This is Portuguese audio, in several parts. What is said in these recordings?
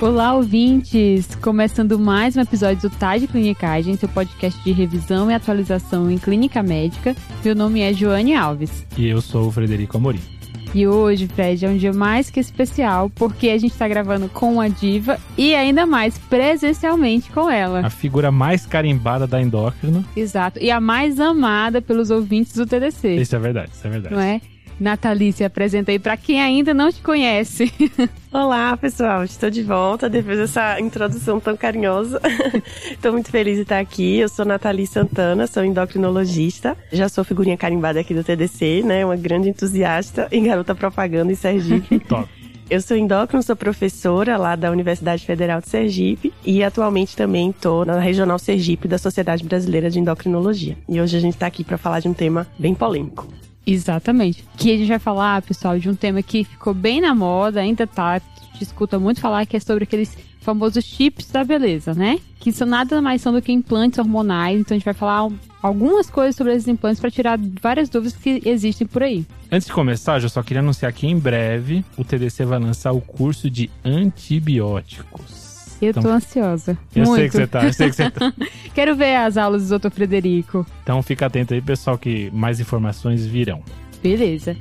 Olá, ouvintes! Começando mais um episódio do TAD Clinicagem, seu podcast de revisão e atualização em clínica médica. Meu nome é Joane Alves. E eu sou o Frederico Amorim. E hoje, Fred, é um dia mais que especial, porque a gente está gravando com a diva e ainda mais presencialmente com ela. A figura mais carimbada da endócrino. Exato. E a mais amada pelos ouvintes do TDC. Isso é verdade, isso é verdade. Não é? Nathalie, se apresenta aí para quem ainda não te conhece. Olá, pessoal. Estou de volta depois dessa introdução tão carinhosa. Estou muito feliz de estar aqui. Eu sou Nathalie Santana, sou endocrinologista. Já sou figurinha carimbada aqui do TDC, né? Uma grande entusiasta em garota propaganda em Sergipe. Top. Eu sou endócrino, sou professora lá da Universidade Federal de Sergipe e atualmente também estou na Regional Sergipe da Sociedade Brasileira de Endocrinologia. E hoje a gente está aqui para falar de um tema bem polêmico. Exatamente. Que a gente vai falar, pessoal, de um tema que ficou bem na moda, ainda tá, gente escuta muito falar, que é sobre aqueles famosos chips da beleza, né? Que são nada mais são do que implantes hormonais. Então a gente vai falar algumas coisas sobre esses implantes para tirar várias dúvidas que existem por aí. Antes de começar, eu só queria anunciar que em breve o TDC vai lançar o curso de antibióticos. Eu então, tô ansiosa. Eu muito. sei que você tá, eu sei que você tá. Quero ver as aulas do Dr. Frederico. Então fica atento aí, pessoal, que mais informações virão. Beleza.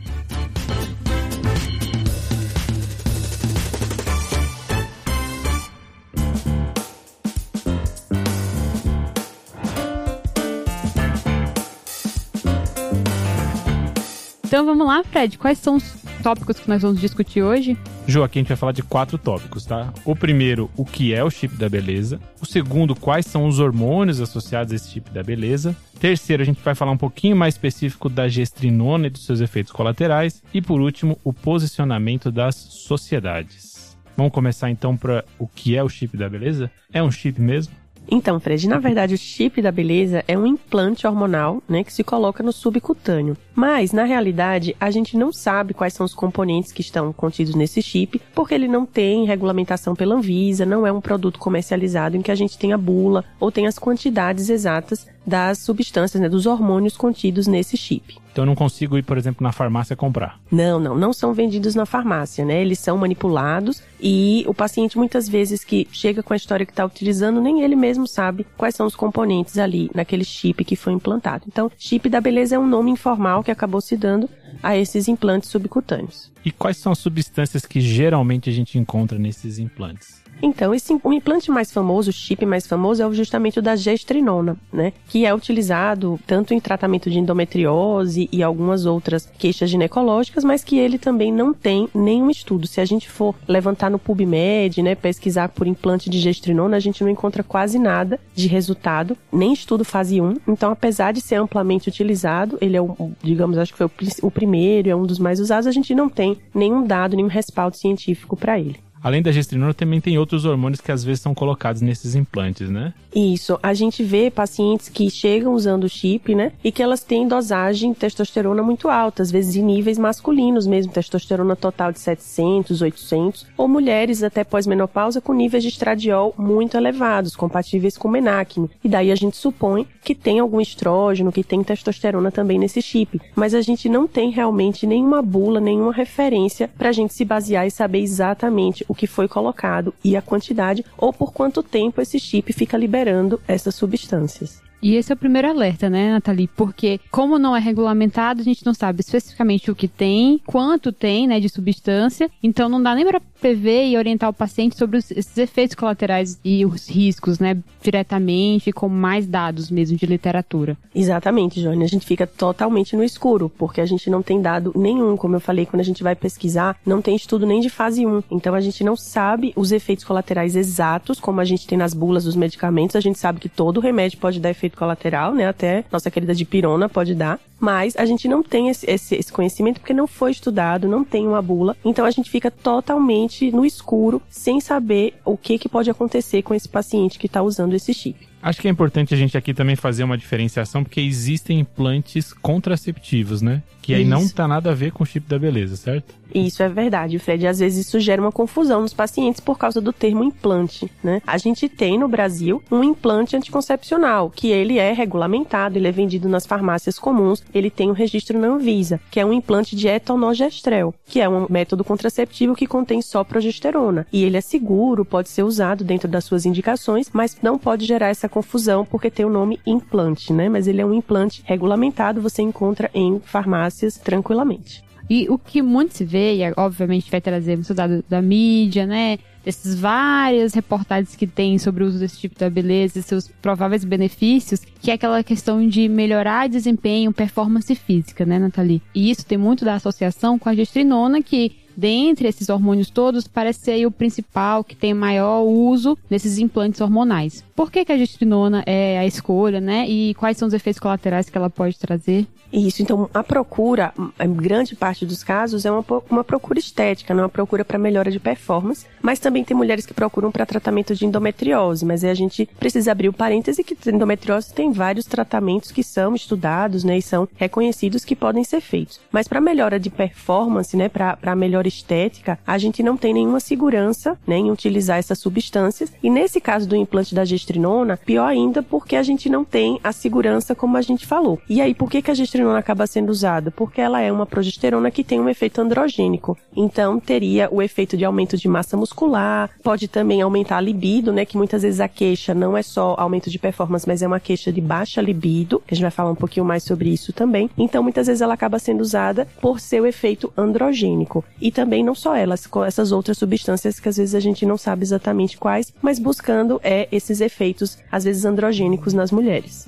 Então vamos lá, Fred. Quais são os tópicos que nós vamos discutir hoje? Ju, aqui a gente vai falar de quatro tópicos, tá? O primeiro, o que é o chip da beleza. O segundo, quais são os hormônios associados a esse chip da beleza. Terceiro, a gente vai falar um pouquinho mais específico da gestrinona e dos seus efeitos colaterais. E por último, o posicionamento das sociedades. Vamos começar então para o que é o chip da beleza? É um chip mesmo? Então, Fred, na verdade, o chip da beleza é um implante hormonal, né, que se coloca no subcutâneo. Mas, na realidade, a gente não sabe quais são os componentes que estão contidos nesse chip, porque ele não tem regulamentação pela Anvisa, não é um produto comercializado em que a gente tenha bula ou tenha as quantidades exatas das substâncias, né, dos hormônios contidos nesse chip. Então eu não consigo ir, por exemplo, na farmácia comprar. Não, não, não são vendidos na farmácia, né? Eles são manipulados e o paciente muitas vezes que chega com a história que está utilizando, nem ele mesmo sabe quais são os componentes ali naquele chip que foi implantado. Então, chip da beleza é um nome informal que acabou se dando a esses implantes subcutâneos. E quais são as substâncias que geralmente a gente encontra nesses implantes? Então, esse, o implante mais famoso, o chip mais famoso, é justamente o da gestrinona, né? Que é utilizado tanto em tratamento de endometriose e algumas outras queixas ginecológicas, mas que ele também não tem nenhum estudo. Se a gente for levantar no PubMed, né, pesquisar por implante de gestrinona, a gente não encontra quase nada de resultado, nem estudo fase 1. Então, apesar de ser amplamente utilizado, ele é o, digamos, acho que foi o, o primeiro, é um dos mais usados, a gente não tem nenhum dado, nenhum respaldo científico para ele. Além da gestrinona, também tem outros hormônios que às vezes são colocados nesses implantes, né? Isso. A gente vê pacientes que chegam usando chip, né? E que elas têm dosagem de testosterona muito alta, às vezes em níveis masculinos mesmo, testosterona total de 700, 800, ou mulheres até pós-menopausa com níveis de estradiol muito elevados, compatíveis com menacne. E daí a gente supõe que tem algum estrógeno, que tem testosterona também nesse chip. Mas a gente não tem realmente nenhuma bula, nenhuma referência para a gente se basear e saber exatamente o que foi colocado e a quantidade ou por quanto tempo esse chip fica liberando essas substâncias. E esse é o primeiro alerta, né, Nathalie? Porque, como não é regulamentado, a gente não sabe especificamente o que tem, quanto tem, né, de substância. Então, não dá nem para prever e orientar o paciente sobre os, esses efeitos colaterais e os riscos, né, diretamente, com mais dados mesmo de literatura. Exatamente, Johnny. A gente fica totalmente no escuro, porque a gente não tem dado nenhum. Como eu falei, quando a gente vai pesquisar, não tem estudo nem de fase 1. Então, a gente não sabe os efeitos colaterais exatos, como a gente tem nas bulas dos medicamentos. A gente sabe que todo remédio pode dar efeito efeito colateral, né? Até nossa querida dipirona pode dar. Mas a gente não tem esse, esse, esse conhecimento porque não foi estudado, não tem uma bula. Então a gente fica totalmente no escuro, sem saber o que, que pode acontecer com esse paciente que está usando esse chip. Acho que é importante a gente aqui também fazer uma diferenciação, porque existem implantes contraceptivos, né? Que aí Isso. não tá nada a ver com o chip da beleza, certo? Isso é verdade, Fred. Às vezes isso gera uma confusão nos pacientes por causa do termo implante, né? A gente tem no Brasil um implante anticoncepcional, que ele é regulamentado, ele é vendido nas farmácias comuns, ele tem um registro na Anvisa, que é um implante de etonogestrel, que é um método contraceptivo que contém só progesterona. E ele é seguro, pode ser usado dentro das suas indicações, mas não pode gerar essa confusão porque tem o nome implante, né? Mas ele é um implante regulamentado, você encontra em farmácias tranquilamente. E o que muito se vê, e obviamente vai trazer muito dado da mídia, né? Desses várias reportagens que tem sobre o uso desse tipo de beleza e seus prováveis benefícios, que é aquela questão de melhorar desempenho, performance física, né, Nathalie? E isso tem muito da associação com a gestrinona, que dentre esses hormônios todos, parece ser o principal que tem maior uso desses implantes hormonais. Por que, que a gestrinona é a escolha, né? E quais são os efeitos colaterais que ela pode trazer? Isso, então a procura, em grande parte dos casos, é uma, uma procura estética, não é uma procura para melhora de performance, mas também tem mulheres que procuram para tratamento de endometriose, mas aí a gente precisa abrir o parêntese que endometriose tem vários tratamentos que são estudados, né, e são reconhecidos que podem ser feitos. Mas para melhora de performance, né, para melhora estética, a gente não tem nenhuma segurança, né, em utilizar essas substâncias, e nesse caso do implante da gestrinona, pior ainda porque a gente não tem a segurança como a gente falou. E aí, por que que a gestrinona progesterona acaba sendo usada? Porque ela é uma progesterona que tem um efeito androgênico. Então, teria o efeito de aumento de massa muscular, pode também aumentar a libido, né? Que muitas vezes a queixa não é só aumento de performance, mas é uma queixa de baixa libido, que a gente vai falar um pouquinho mais sobre isso também. Então, muitas vezes ela acaba sendo usada por seu efeito androgênico. E também não só elas, essas outras substâncias que às vezes a gente não sabe exatamente quais, mas buscando é esses efeitos, às vezes androgênicos nas mulheres.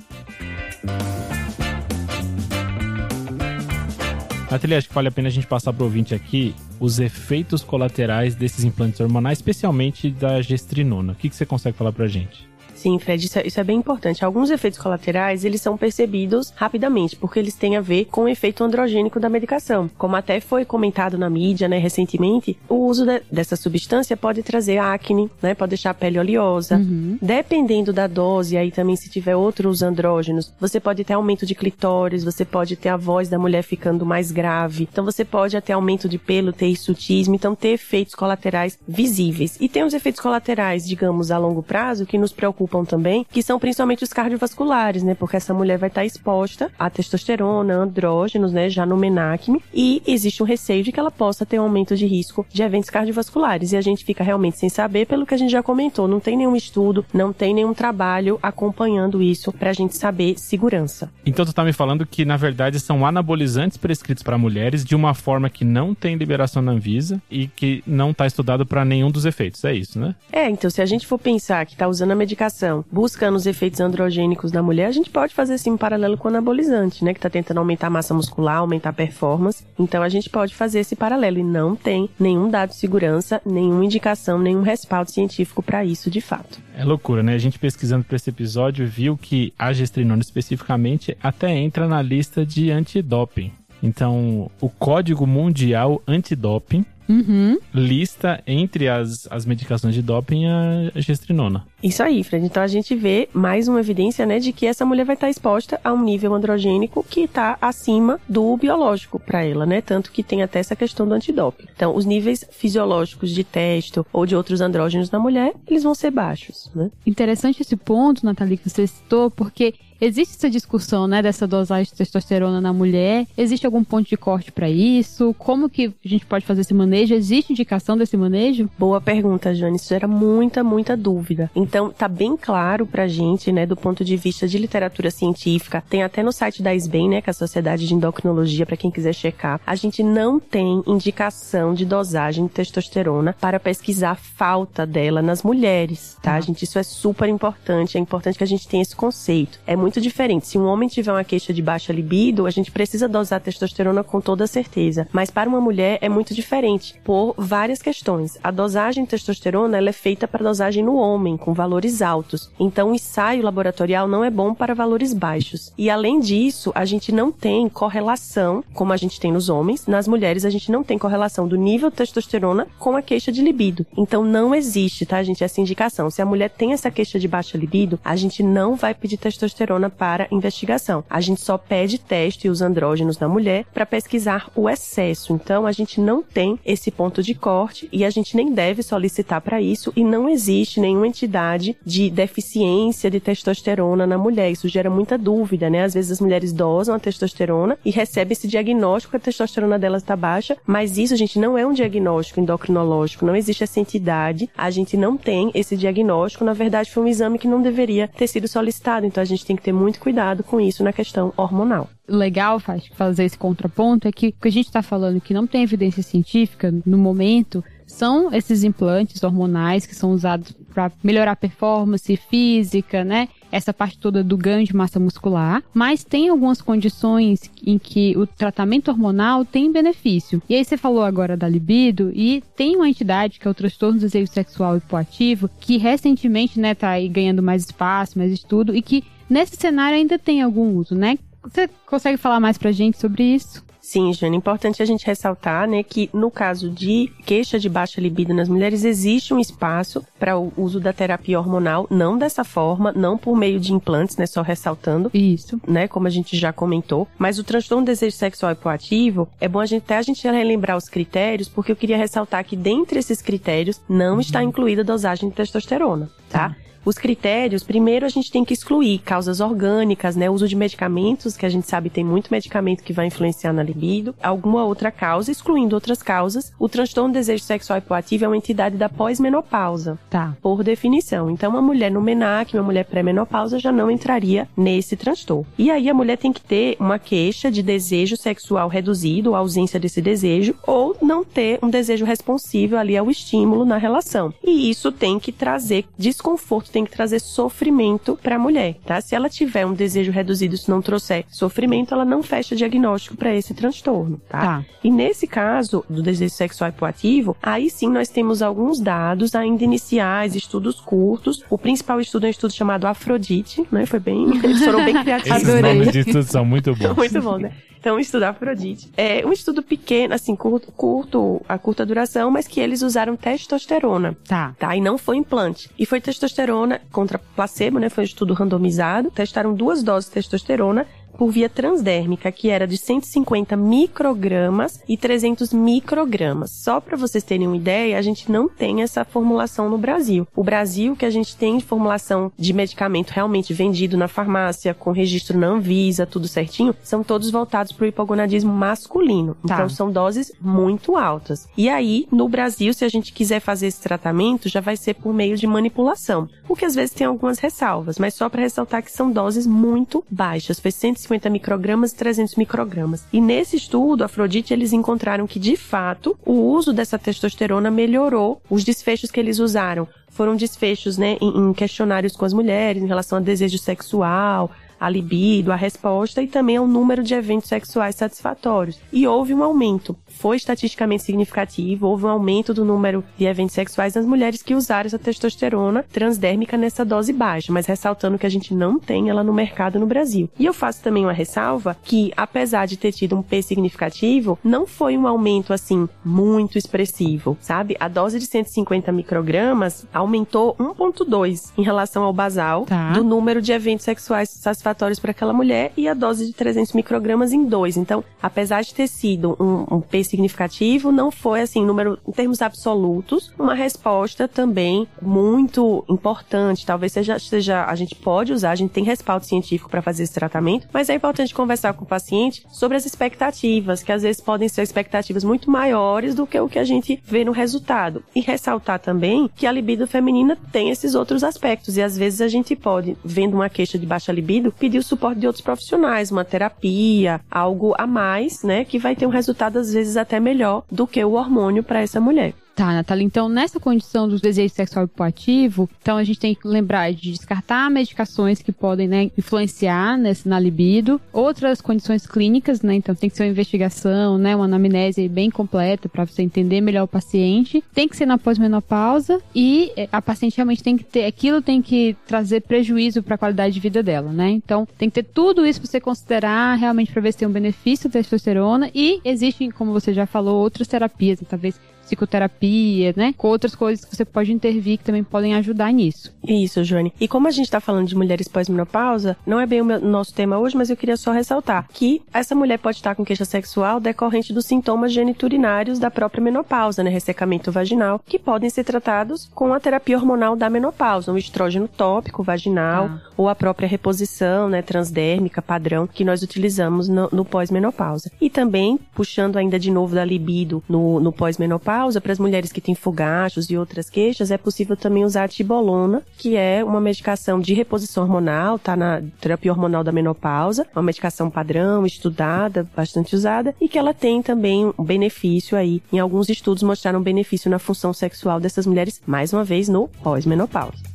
Nathalie, acho que vale a pena a gente passar para o ouvinte aqui os efeitos colaterais desses implantes hormonais, especialmente da gestrinona. O que, que você consegue falar para gente? Sim, Fred, isso é, isso é, bem importante. Alguns efeitos colaterais, eles são percebidos rapidamente, porque eles têm a ver com o efeito androgênico da medicação. Como até foi comentado na mídia, né, recentemente, o uso de, dessa substância pode trazer acne, né, pode deixar a pele oleosa. Uhum. Dependendo da dose, aí também se tiver outros andrógenos, você pode ter aumento de clitóris, você pode ter a voz da mulher ficando mais grave. Então você pode até aumento de pelo, ter hirsutismo, então ter efeitos colaterais visíveis. E tem os efeitos colaterais, digamos, a longo prazo, que nos preocupam preocupam também, que são principalmente os cardiovasculares, né? Porque essa mulher vai estar exposta a testosterona, andrógenos, né? Já no menacme, e existe um receio de que ela possa ter um aumento de risco de eventos cardiovasculares. E a gente fica realmente sem saber, pelo que a gente já comentou, não tem nenhum estudo, não tem nenhum trabalho acompanhando isso pra gente saber segurança. Então tu tá me falando que, na verdade, são anabolizantes prescritos para mulheres de uma forma que não tem liberação na Anvisa e que não tá estudado para nenhum dos efeitos, é isso, né? É, então se a gente for pensar que tá usando a medicação buscando os efeitos androgênicos na mulher, a gente pode fazer sim um paralelo com o anabolizante, né? Que tá tentando aumentar a massa muscular, aumentar a performance. Então a gente pode fazer esse paralelo e não tem nenhum dado de segurança, nenhuma indicação, nenhum respaldo científico para isso de fato. É loucura, né? A gente pesquisando para esse episódio viu que a gestrinona especificamente até entra na lista de antidoping. Então, o Código Mundial Antidoping uhum. lista entre as, as medicações de doping a gestrinona. Isso aí, Fred. Então a gente vê mais uma evidência, né, de que essa mulher vai estar exposta a um nível androgênico que está acima do biológico para ela, né? Tanto que tem até essa questão do antidoping. Então, os níveis fisiológicos de testo ou de outros andrógenos na mulher, eles vão ser baixos, né? Interessante esse ponto, Nathalie, que você citou, porque Existe essa discussão, né, dessa dosagem de testosterona na mulher? Existe algum ponto de corte para isso? Como que a gente pode fazer esse manejo? Existe indicação desse manejo? Boa pergunta, Jane. Isso gera muita, muita dúvida. Então, tá bem claro pra gente, né, do ponto de vista de literatura científica. Tem até no site da SBEM, né, que é a Sociedade de Endocrinologia, para quem quiser checar. A gente não tem indicação de dosagem de testosterona para pesquisar a falta dela nas mulheres, tá, uhum. gente? Isso é super importante. É importante que a gente tenha esse conceito. É muito muito diferente. Se um homem tiver uma queixa de baixa libido, a gente precisa dosar testosterona com toda certeza. Mas para uma mulher é muito diferente, por várias questões. A dosagem de testosterona ela é feita para dosagem no homem, com valores altos. Então o ensaio laboratorial não é bom para valores baixos. E além disso, a gente não tem correlação, como a gente tem nos homens, nas mulheres a gente não tem correlação do nível de testosterona com a queixa de libido. Então não existe, tá, gente, essa indicação. Se a mulher tem essa queixa de baixa libido, a gente não vai pedir testosterona para investigação. A gente só pede teste e os andrógenos na mulher para pesquisar o excesso. Então, a gente não tem esse ponto de corte e a gente nem deve solicitar para isso e não existe nenhuma entidade de deficiência de testosterona na mulher. Isso gera muita dúvida, né? Às vezes as mulheres dosam a testosterona e recebem esse diagnóstico que a testosterona delas está baixa, mas isso, gente, não é um diagnóstico endocrinológico, não existe essa entidade, a gente não tem esse diagnóstico, na verdade foi um exame que não deveria ter sido solicitado, então a gente tem que ter muito cuidado com isso na questão hormonal. Legal faz fazer esse contraponto é que o que a gente está falando que não tem evidência científica no momento são esses implantes hormonais que são usados para melhorar a performance física, né? Essa parte toda do ganho de massa muscular, mas tem algumas condições em que o tratamento hormonal tem benefício. E aí você falou agora da libido e tem uma entidade que é o transtorno do desejo sexual hipoativo, que recentemente, né, tá aí ganhando mais espaço, mais estudo e que nesse cenário ainda tem algum uso, né? Você consegue falar mais pra gente sobre isso? Sim, Jane, é importante a gente ressaltar, né, que no caso de queixa de baixa libido nas mulheres, existe um espaço para o uso da terapia hormonal, não dessa forma, não por meio de implantes, né, só ressaltando. Isso. Né, como a gente já comentou. Mas o transtorno do desejo sexual hipoativo, é bom a gente até a gente relembrar os critérios, porque eu queria ressaltar que dentre esses critérios não uhum. está incluída a dosagem de testosterona, tá? Uhum. Os critérios, primeiro a gente tem que excluir causas orgânicas, né? O uso de medicamentos, que a gente sabe tem muito medicamento que vai influenciar na libido, alguma outra causa, excluindo outras causas. O transtorno do desejo sexual hipoativo é uma entidade da pós-menopausa. Tá. Por definição. Então, uma mulher no MENAC, uma mulher pré-menopausa já não entraria nesse transtorno. E aí a mulher tem que ter uma queixa de desejo sexual reduzido, ausência desse desejo, ou não ter um desejo responsível ali ao estímulo na relação. E isso tem que trazer desconforto tem que trazer sofrimento para a mulher, tá? Se ela tiver um desejo reduzido, se não trouxer sofrimento, ela não fecha diagnóstico para esse transtorno, tá? tá? E nesse caso do desejo sexual hipoativo, aí sim nós temos alguns dados ainda iniciais, estudos curtos. O principal estudo é um estudo chamado Afrodite, né? Foi bem, eles foram bem criativos. Esses nomes de estudos são muito bons. muito bom, né? Então, estudar Afrodite. É um estudo pequeno, assim, curto, curto, a curta duração, mas que eles usaram testosterona. Tá. Tá? E não foi implante. E foi testosterona contra placebo, né? Foi um estudo randomizado. Testaram duas doses de testosterona por via transdérmica, que era de 150 microgramas e 300 microgramas. Só para vocês terem uma ideia, a gente não tem essa formulação no Brasil. O Brasil que a gente tem de formulação de medicamento realmente vendido na farmácia, com registro na Anvisa, tudo certinho, são todos voltados para o hipogonadismo masculino. Tá. Então são doses muito altas. E aí, no Brasil, se a gente quiser fazer esse tratamento, já vai ser por meio de manipulação, o que às vezes tem algumas ressalvas, mas só para ressaltar que são doses muito baixas. Foi 150 150 microgramas e 300 microgramas. E nesse estudo, Afrodite, eles encontraram que, de fato, o uso dessa testosterona melhorou os desfechos que eles usaram. Foram desfechos, né, em, em questionários com as mulheres em relação a desejo sexual, a libido, a resposta e também ao número de eventos sexuais satisfatórios. E houve um aumento foi estatisticamente significativo, houve um aumento do número de eventos sexuais nas mulheres que usaram essa testosterona transdérmica nessa dose baixa, mas ressaltando que a gente não tem ela no mercado no Brasil. E eu faço também uma ressalva que, apesar de ter tido um P significativo, não foi um aumento assim muito expressivo, sabe? A dose de 150 microgramas aumentou 1,2 em relação ao basal tá. do número de eventos sexuais satisfatórios para aquela mulher e a dose de 300 microgramas em 2. Então, apesar de ter sido um, um P significativo, não foi assim, número em termos absolutos, uma resposta também muito importante. Talvez seja, seja a gente pode usar, a gente tem respaldo científico para fazer esse tratamento, mas é importante conversar com o paciente sobre as expectativas, que às vezes podem ser expectativas muito maiores do que o que a gente vê no resultado. E ressaltar também que a libido feminina tem esses outros aspectos e às vezes a gente pode, vendo uma queixa de baixa libido, pedir o suporte de outros profissionais, uma terapia, algo a mais, né, que vai ter um resultado às vezes até melhor do que o hormônio para essa mulher. Tá, Natália. Então, nessa condição do desejo sexual hipoativo, então a gente tem que lembrar de descartar medicações que podem né, influenciar nesse, na libido. Outras condições clínicas, né? Então tem que ser uma investigação, né? Uma anamnese bem completa para você entender melhor o paciente. Tem que ser na pós-menopausa e eh, a paciente realmente tem que ter, aquilo tem que trazer prejuízo para a qualidade de vida dela, né? Então tem que ter tudo isso para você considerar realmente para ver se tem um benefício da testosterona e existem, como você já falou, outras terapias, talvez psicoterapia, né? Com outras coisas que você pode intervir que também podem ajudar nisso. Isso, Joane. E como a gente está falando de mulheres pós-menopausa, não é bem o meu, nosso tema hoje, mas eu queria só ressaltar que essa mulher pode estar com queixa sexual decorrente dos sintomas geniturinários da própria menopausa, né? Ressecamento vaginal, que podem ser tratados com a terapia hormonal da menopausa, um estrógeno tópico vaginal ah. ou a própria reposição, né, transdérmica padrão que nós utilizamos no, no pós-menopausa. E também, puxando ainda de novo da libido no, no pós-menopausa, para as mulheres que têm fogachos e outras queixas, é possível também usar a tibolona, que é uma medicação de reposição hormonal, tá na terapia hormonal da menopausa, uma medicação padrão, estudada, bastante usada, e que ela tem também um benefício aí. Em alguns estudos mostraram benefício na função sexual dessas mulheres, mais uma vez no pós-menopausa.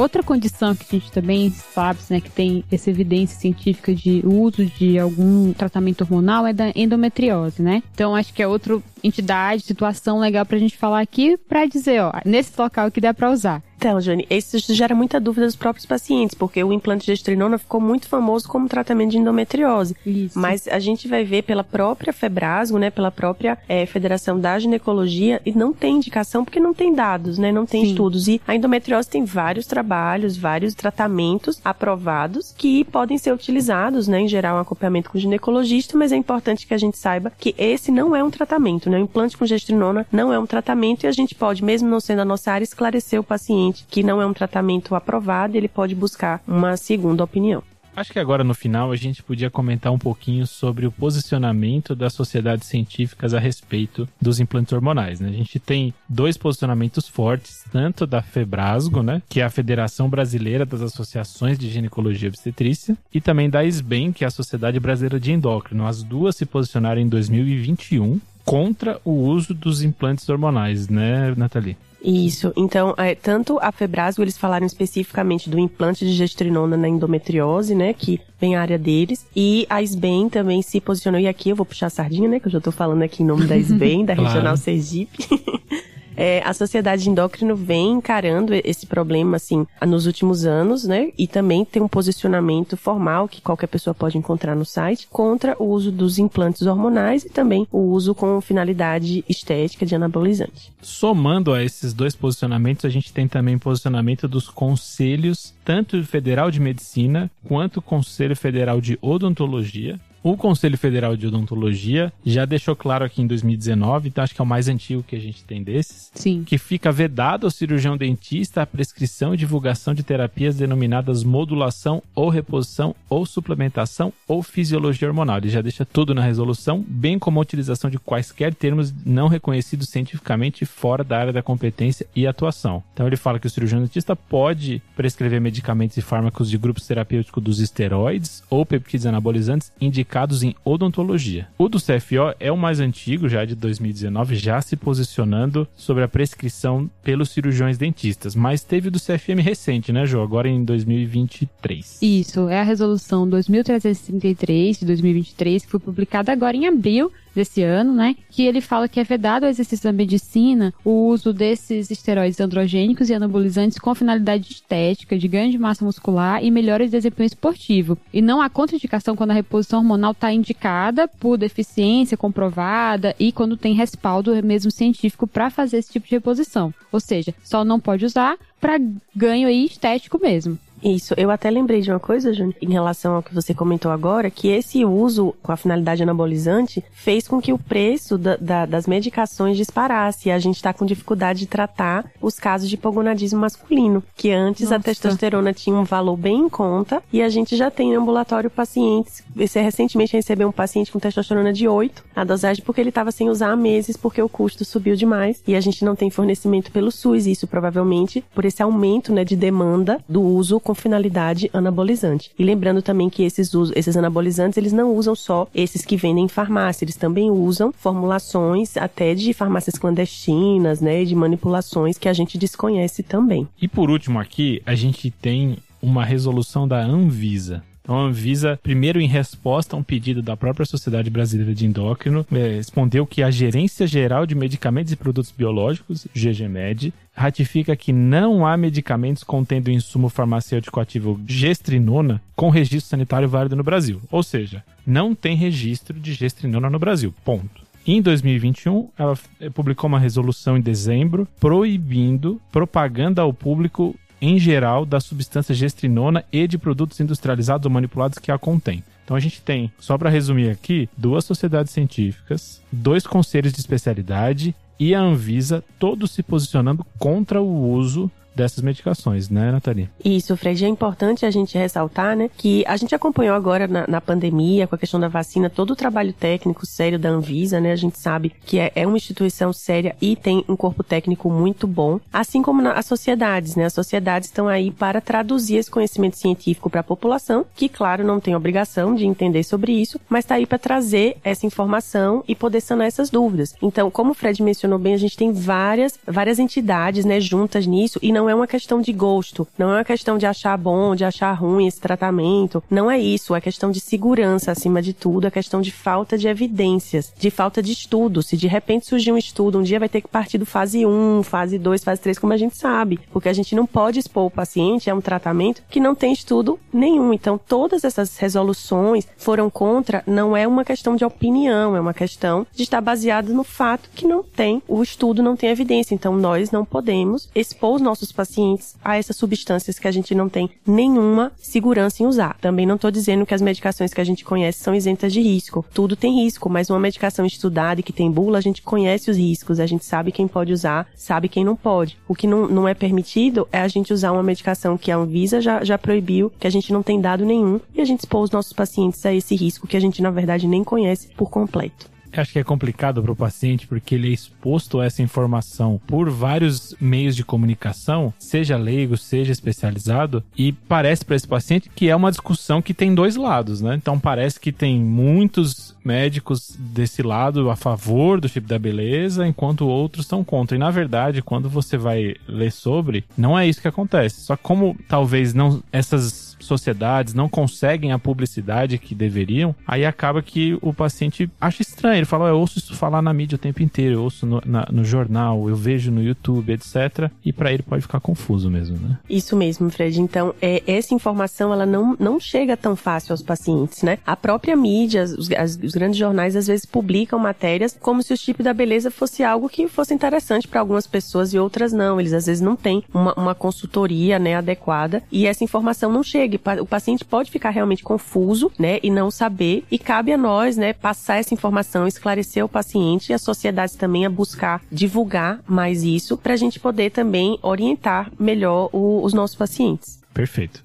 Outra condição que a gente também sabe, né, que tem essa evidência científica de uso de algum tratamento hormonal é da endometriose, né? Então acho que é outra entidade, situação legal pra gente falar aqui para dizer, ó, nesse local que dá para usar. Então, Jane, isso gera muita dúvida dos próprios pacientes, porque o implante de gestrinona ficou muito famoso como tratamento de endometriose. Isso. Mas a gente vai ver pela própria Febrasgo, né, pela própria é, Federação da Ginecologia, e não tem indicação porque não tem dados, né, não tem Sim. estudos. E a endometriose tem vários trabalhos, vários tratamentos aprovados que podem ser utilizados, né, em geral um acompanhamento com o ginecologista, mas é importante que a gente saiba que esse não é um tratamento, né, o implante com gestrinona não é um tratamento e a gente pode, mesmo não sendo a nossa área, esclarecer o paciente paciente que não é um tratamento aprovado, ele pode buscar uma segunda opinião. Acho que agora no final a gente podia comentar um pouquinho sobre o posicionamento das sociedades científicas a respeito dos implantes hormonais. Né? A gente tem dois posicionamentos fortes, tanto da Febrasgo, né, que é a Federação Brasileira das Associações de Ginecologia e Obstetrícia, e também da SBEM, que é a Sociedade Brasileira de Endócrino. As duas se posicionaram em 2021 contra o uso dos implantes hormonais, né, Nathalie? Isso. Então, é, tanto a Febrasgo, eles falaram especificamente do implante de gestrinona na endometriose, né? Que vem a área deles. E a SBEM também se posicionou. E aqui eu vou puxar a sardinha, né? Que eu já tô falando aqui em nome da SBEM, da claro. Regional Sergipe. é, a sociedade de endócrino vem encarando esse problema, assim, nos últimos anos, né? E também tem um posicionamento formal que qualquer pessoa pode encontrar no site contra o uso dos implantes hormonais e também o uso com finalidade estética de anabolizante. Somando a esses dois posicionamentos, a gente tem também posicionamento dos conselhos, tanto Federal de Medicina quanto o Conselho Federal de Odontologia, o Conselho Federal de Odontologia já deixou claro aqui em 2019, então acho que é o mais antigo que a gente tem desses, Sim. que fica vedado ao cirurgião dentista a prescrição e divulgação de terapias denominadas modulação ou reposição ou suplementação ou fisiologia hormonal. Ele já deixa tudo na resolução, bem como a utilização de quaisquer termos não reconhecidos cientificamente fora da área da competência e atuação. Então ele fala que o cirurgião dentista pode prescrever medicamentos e fármacos de grupos terapêuticos dos esteroides ou peptídeos anabolizantes indicados indicados em odontologia. O do CFO é o mais antigo, já de 2019, já se posicionando sobre a prescrição pelos cirurgiões dentistas, mas teve o do CFM recente, né, Jô? Agora em 2023. Isso, é a resolução 2333 de 2023, que foi publicada agora em abril desse ano, né? Que ele fala que é vedado ao exercício da medicina o uso desses esteroides androgênicos e anabolizantes com finalidade estética, de ganho de massa muscular e melhora de desempenho esportivo. E não há contraindicação quando a reposição hormonal está indicada por deficiência comprovada e quando tem respaldo mesmo científico para fazer esse tipo de reposição. Ou seja, só não pode usar para ganho aí estético mesmo. Isso, eu até lembrei de uma coisa, Júnior, em relação ao que você comentou agora, que esse uso com a finalidade anabolizante fez com que o preço da, da, das medicações disparasse. E a gente está com dificuldade de tratar os casos de hipogonadismo masculino, que antes Nossa. a testosterona tinha um valor bem em conta e a gente já tem no ambulatório pacientes. Você recentemente recebeu um paciente com testosterona de 8, a dosagem porque ele estava sem usar há meses porque o custo subiu demais e a gente não tem fornecimento pelo SUS. Isso provavelmente por esse aumento né, de demanda do uso com finalidade anabolizante. E lembrando também que esses, esses anabolizantes, eles não usam só esses que vendem em farmácia, eles também usam formulações até de farmácias clandestinas, né, de manipulações que a gente desconhece também. E por último aqui, a gente tem uma resolução da Anvisa. Então a Anvisa, primeiro em resposta a um pedido da própria Sociedade Brasileira de Endócrino, é, respondeu que a Gerência Geral de Medicamentos e Produtos Biológicos, GGMED, ratifica que não há medicamentos contendo o insumo farmacêutico ativo gestrinona com registro sanitário válido no Brasil. Ou seja, não tem registro de gestrinona no Brasil. Ponto. Em 2021, ela publicou uma resolução em dezembro proibindo propaganda ao público em geral da substância gestrinona e de produtos industrializados ou manipulados que a contém. Então a gente tem, só para resumir aqui, duas sociedades científicas, dois conselhos de especialidade e a Anvisa, todos se posicionando contra o uso dessas medicações, né, Nathalie? Isso, Fred, é importante a gente ressaltar, né, que a gente acompanhou agora na, na, pandemia, com a questão da vacina, todo o trabalho técnico sério da Anvisa, né, a gente sabe que é, é uma instituição séria e tem um corpo técnico muito bom, assim como na, as sociedades, né, as sociedades estão aí para traduzir esse conhecimento científico para a população, que, claro, não tem obrigação de entender sobre isso, mas está aí para trazer essa informação e poder sanar essas dúvidas. Então, como o Fred mencionou bem, a gente tem várias, várias entidades, né, juntas nisso, e não é uma questão de gosto, não é uma questão de achar bom, de achar ruim esse tratamento. Não é isso, é questão de segurança acima de tudo, é questão de falta de evidências, de falta de estudo. Se de repente surgir um estudo, um dia vai ter que partir do fase 1, fase 2, fase 3, como a gente sabe, porque a gente não pode expor o paciente a um tratamento que não tem estudo nenhum. Então, todas essas resoluções foram contra, não é uma questão de opinião, é uma questão de estar baseado no fato que não tem, o estudo não tem evidência. Então, nós não podemos expor os nossos pacientes a essas substâncias que a gente não tem nenhuma segurança em usar. Também não estou dizendo que as medicações que a gente conhece são isentas de risco. Tudo tem risco, mas uma medicação estudada e que tem bula, a gente conhece os riscos, a gente sabe quem pode usar, sabe quem não pode. O que não, não é permitido é a gente usar uma medicação que a Anvisa já, já proibiu, que a gente não tem dado nenhum, e a gente expor os nossos pacientes a esse risco que a gente, na verdade, nem conhece por completo. Acho que é complicado para o paciente porque ele é exposto a essa informação por vários meios de comunicação, seja leigo, seja especializado, e parece para esse paciente que é uma discussão que tem dois lados, né? Então parece que tem muitos médicos desse lado a favor do chip da beleza, enquanto outros estão contra. E na verdade, quando você vai ler sobre, não é isso que acontece. Só como talvez não essas sociedades não conseguem a publicidade que deveriam, aí acaba que o paciente acha estranho. Ele fala, eu ouço isso falar na mídia o tempo inteiro, eu ouço no, na, no jornal, eu vejo no YouTube, etc. E para ele pode ficar confuso mesmo, né? Isso mesmo, Fred. Então, é, essa informação ela não, não chega tão fácil aos pacientes, né? A própria mídia, os, as, os grandes jornais às vezes publicam matérias como se o chip da beleza fosse algo que fosse interessante para algumas pessoas e outras não. Eles às vezes não têm uma, uma consultoria né, adequada e essa informação não chega o paciente pode ficar realmente confuso, né, e não saber, e cabe a nós, né, passar essa informação, esclarecer o paciente e as sociedades também a buscar divulgar mais isso para a gente poder também orientar melhor o, os nossos pacientes. Perfeito.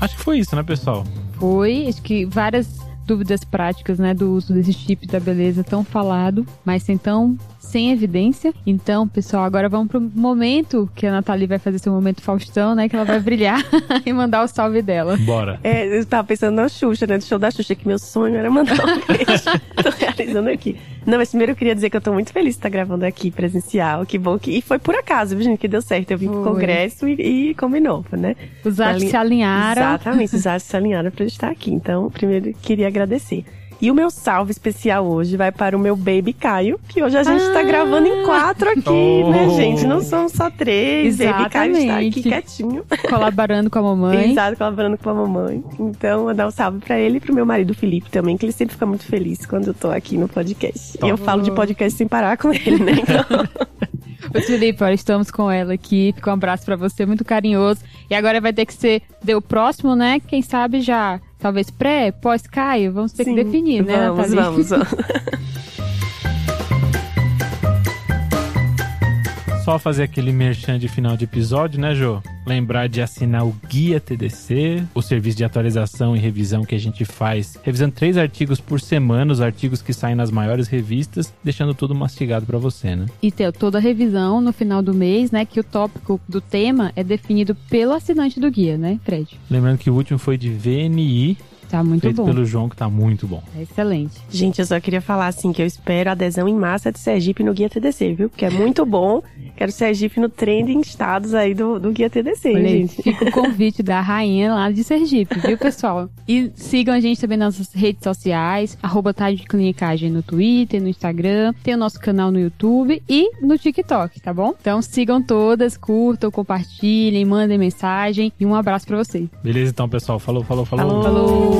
Acho que foi isso, né, pessoal? Foi, acho que várias dúvidas práticas, né, do uso desse chip da beleza tão falado, mas então sem evidência. Então, pessoal, agora vamos pro momento que a Nathalie vai fazer seu momento Faustão, né? Que ela vai brilhar e mandar o salve dela. Bora. É, eu tava pensando na Xuxa, né? Do show da Xuxa, que meu sonho era mandar um beijo. tô realizando aqui. Não, mas primeiro eu queria dizer que eu tô muito feliz de estar gravando aqui presencial. Que bom que. E foi por acaso, viu, gente? Que deu certo. Eu vim foi. pro congresso e, e combinou, né? Os artes se alinharam. Exatamente, os artes se alinharam pra estar aqui. Então, primeiro queria agradecer. E o meu salve especial hoje vai para o meu baby Caio, que hoje a gente está ah. gravando em quatro aqui, oh. né, gente? Não somos só três. Exatamente. Baby Caio está aqui quietinho. Colaborando com a mamãe. Exato, colaborando com a mamãe. Então, vou dar um salve para ele e pro meu marido Felipe também, que ele sempre fica muito feliz quando eu tô aqui no podcast. E eu falo de podcast sem parar com ele, né? Então... Ô, Felipe, olha, estamos com ela aqui. Fica um abraço para você, muito carinhoso. E agora vai ter que ser o próximo, né? Quem sabe já talvez pré, pós Caio, vamos ter Sim, que definir, né, vamos, Vamos, vamos. Só fazer aquele merchan de final de episódio, né, Jô? Lembrar de assinar o Guia TDC, o serviço de atualização e revisão que a gente faz, revisando três artigos por semana, os artigos que saem nas maiores revistas, deixando tudo mastigado para você, né? E ter toda a revisão no final do mês, né? Que o tópico do tema é definido pelo assinante do guia, né, Fred? Lembrando que o último foi de VNI, Tá muito feito bom. pelo João, que tá muito bom. É excelente. Gente, eu só queria falar assim que eu espero adesão em massa de Sergipe no Guia TDC, viu? Porque é muito bom. Quero Sergipe no trending estados aí do, do Guia TDC, Olha aí, gente. fica o convite da rainha lá de Sergipe, viu, pessoal? E sigam a gente também nas nossas redes sociais, arroba Tarde de Clinicagem no Twitter, no Instagram, tem o nosso canal no YouTube e no TikTok, tá bom? Então sigam todas, curtam, compartilhem, mandem mensagem e um abraço pra vocês. Beleza, então, pessoal. Falou, falou, falou. Falou. Falou!